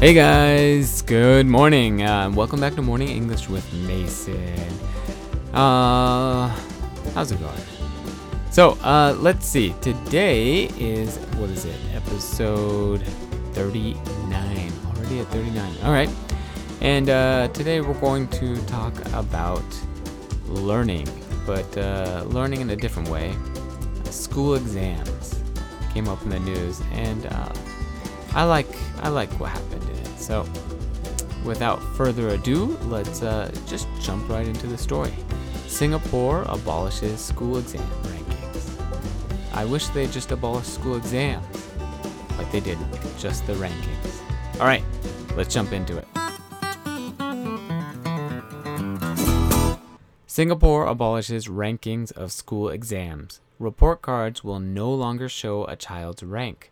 Hey guys, good morning. Uh, welcome back to Morning English with Mason. Uh, how's it going? So, uh, let's see. Today is what is it? Episode 39. Already at 39. All right. And uh, today we're going to talk about learning, but uh, learning in a different way. School exams came up in the news, and uh, I like I like what happened. So, without further ado, let's uh, just jump right into the story. Singapore abolishes school exam rankings. I wish they just abolished school exams, but they didn't. Just the rankings. All right, let's jump into it. Singapore abolishes rankings of school exams. Report cards will no longer show a child's rank.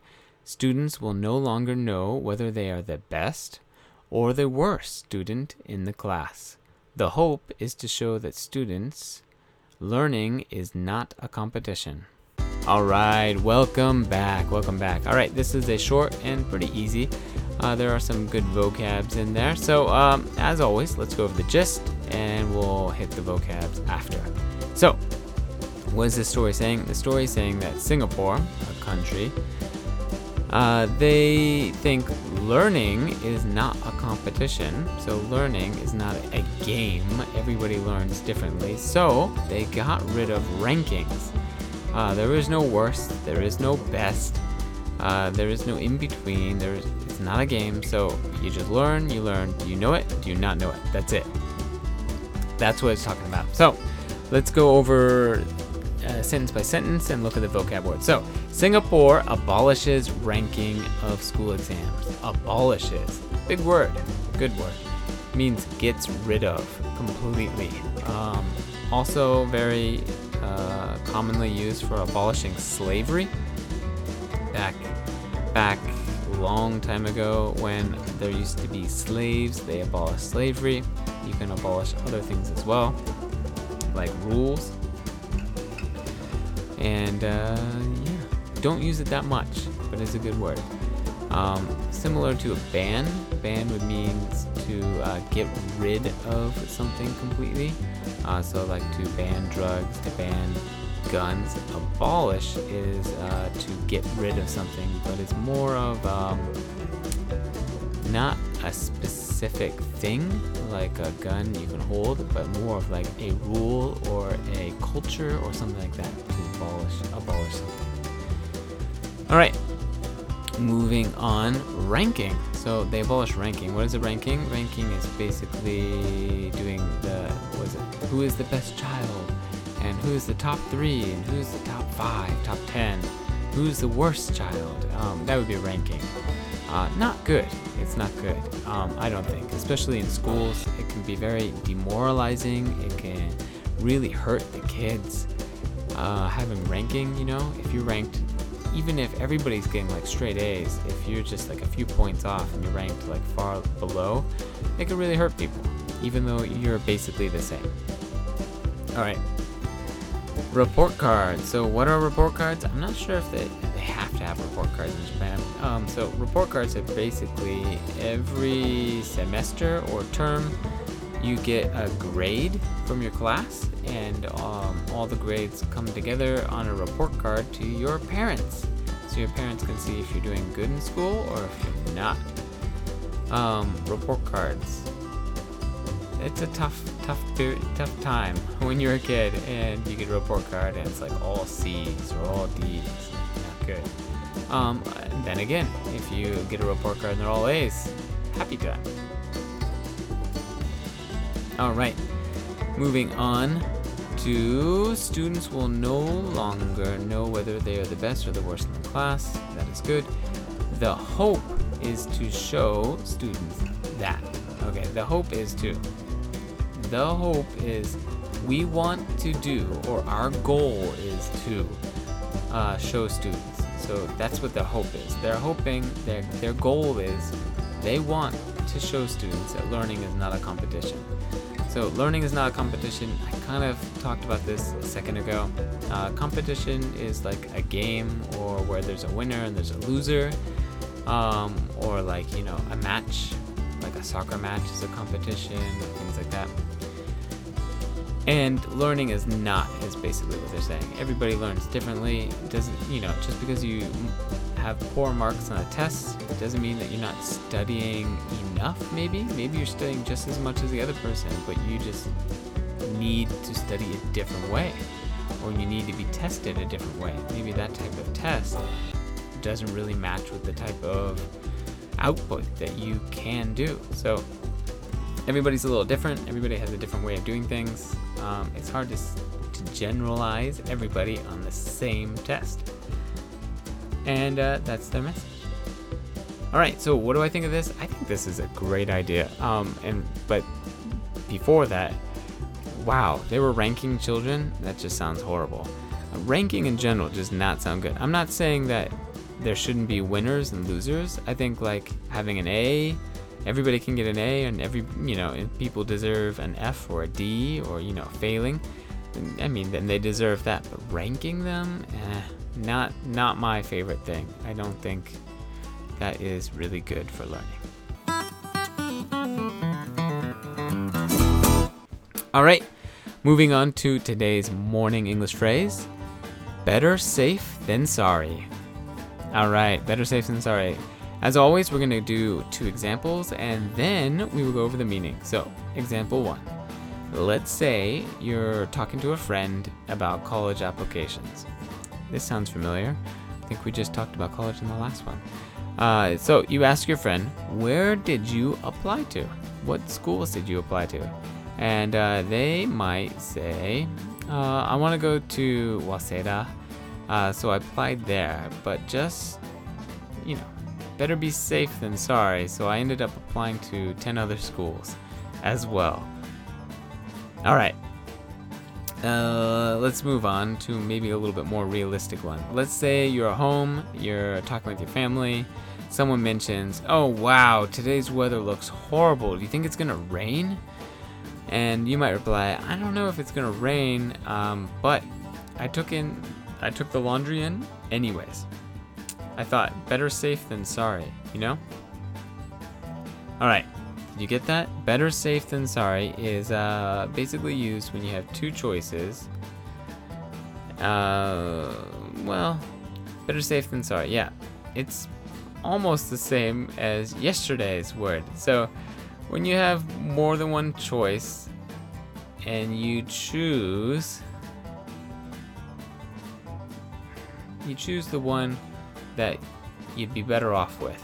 Students will no longer know whether they are the best or the worst student in the class. The hope is to show that students learning is not a competition. All right, welcome back. Welcome back. All right, this is a short and pretty easy. Uh, there are some good vocabs in there. So, um, as always, let's go over the gist and we'll hit the vocabs after. So, what is this story saying? The story is saying that Singapore, a country, uh, they think learning is not a competition, so learning is not a game. Everybody learns differently, so they got rid of rankings. Uh, there is no worst, there is no best, uh, there is no in between. There is, it's not a game, so you just learn, you learn. Do you know it? Do you not know it? That's it. That's what it's talking about. So let's go over uh, sentence by sentence and look at the vocab word. So, Singapore abolishes ranking of school exams. Abolishes. Big word. Good word. Means gets rid of completely. Um, also, very uh, commonly used for abolishing slavery. Back, back long time ago when there used to be slaves, they abolished slavery. You can abolish other things as well, like rules and uh, yeah, don't use it that much, but it's a good word. Um, similar to a ban, ban would mean to uh, get rid of something completely. Uh, so, like to ban drugs, to ban guns. Abolish is uh, to get rid of something, but it's more of um, not a specific thing like a gun you can hold, but more of like a rule or a culture or something like that to abolish abolish something. All right, moving on. Ranking. So they abolish ranking. What is a ranking? Ranking is basically doing the what is it? Who is the best child, and who is the top three, and who's the top five, top ten, who's the worst child. Um, that would be ranking. Uh, not good. It's not good. Um, I don't think, especially in schools, it can be very demoralizing. It can really hurt the kids. Uh, having ranking, you know, if you're ranked, even if everybody's getting like straight A's, if you're just like a few points off and you're ranked like far below, it can really hurt people, even though you're basically the same. All right. Report cards. So, what are report cards? I'm not sure if they, they have to have report cards in Japan. Um, so, report cards are basically every semester or term you get a grade from your class, and um, all the grades come together on a report card to your parents. So, your parents can see if you're doing good in school or if you're not. Um, report cards it's a tough, tough, tough time when you're a kid and you get a report card and it's like all C's or all D's. Not good. Um, then again, if you get a report card and they're all A's, happy time. All right, moving on to students will no longer know whether they are the best or the worst in the class. That is good. The hope is to show students that. Okay, the hope is to the hope is we want to do, or our goal is to uh, show students. So that's what their hope is. They're hoping, their, their goal is they want to show students that learning is not a competition. So, learning is not a competition. I kind of talked about this a second ago. Uh, competition is like a game or where there's a winner and there's a loser. um, or like you know a match, like a soccer match is a competition, things like that. And learning is not is basically what they're saying. Everybody learns differently. It doesn't you know just because you have poor marks on a test doesn't mean that you're not studying enough. Maybe maybe you're studying just as much as the other person, but you just need to study a different way, or you need to be tested a different way. Maybe that type of test doesn't really match with the type of output that you can do. So everybody's a little different. Everybody has a different way of doing things. Um, it's hard to, to generalize everybody on the same test. And uh, that's their message. All right, so what do I think of this? I think this is a great idea. Um, and but before that, wow, they were ranking children. That just sounds horrible. Ranking in general does not sound good. I'm not saying that there shouldn't be winners and losers. I think like having an A, everybody can get an A, and every you know people deserve an F or a D or you know failing. I mean, then they deserve that. But ranking them, eh, not not my favorite thing. I don't think that is really good for learning. All right, moving on to today's morning English phrase. Better safe than sorry. All right, better safe than sorry. As always, we're going to do two examples and then we will go over the meaning. So, example one. Let's say you're talking to a friend about college applications. This sounds familiar. I think we just talked about college in the last one. Uh, so, you ask your friend, Where did you apply to? What schools did you apply to? And uh, they might say, uh, I want to go to Waseda uh, so I applied there, but just, you know, better be safe than sorry. So I ended up applying to 10 other schools as well. All right. Uh, let's move on to maybe a little bit more realistic one. Let's say you're at home, you're talking with your family. Someone mentions, "Oh wow, today's weather looks horrible. Do you think it's gonna rain?" And you might reply, "I don't know if it's gonna rain, um, but I took in I took the laundry in anyways. I thought better safe than sorry, you know? All right. You get that? Better safe than sorry is uh, basically used when you have two choices. Uh, well, better safe than sorry. Yeah. It's almost the same as yesterday's word. So, when you have more than one choice and you choose you choose the one that you'd be better off with.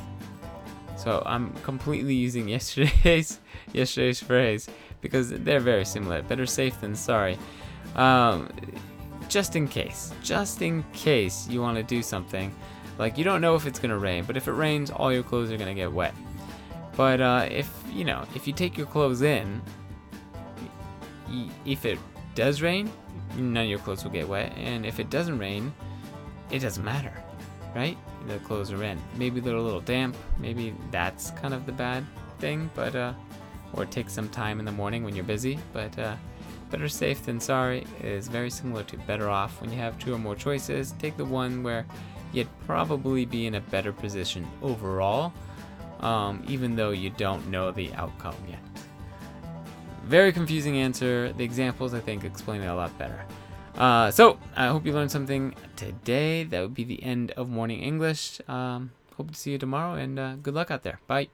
So I'm completely using yesterday's yesterday's phrase because they're very similar. Better safe than sorry. Um, just in case, just in case you want to do something, like you don't know if it's gonna rain, but if it rains, all your clothes are gonna get wet. But uh, if you know, if you take your clothes in, if it does rain, none of your clothes will get wet, and if it doesn't rain, it doesn't matter, right? The clothes are in. Maybe they're a little damp. Maybe that's kind of the bad thing, but uh, or take some time in the morning when you're busy. But uh, better safe than sorry is very similar to better off. When you have two or more choices, take the one where you'd probably be in a better position overall, um, even though you don't know the outcome yet. Very confusing answer. The examples, I think, explain it a lot better. Uh, so I hope you learned something today. That would be the end of morning English. Um, hope to see you tomorrow, and uh, good luck out there. Bye.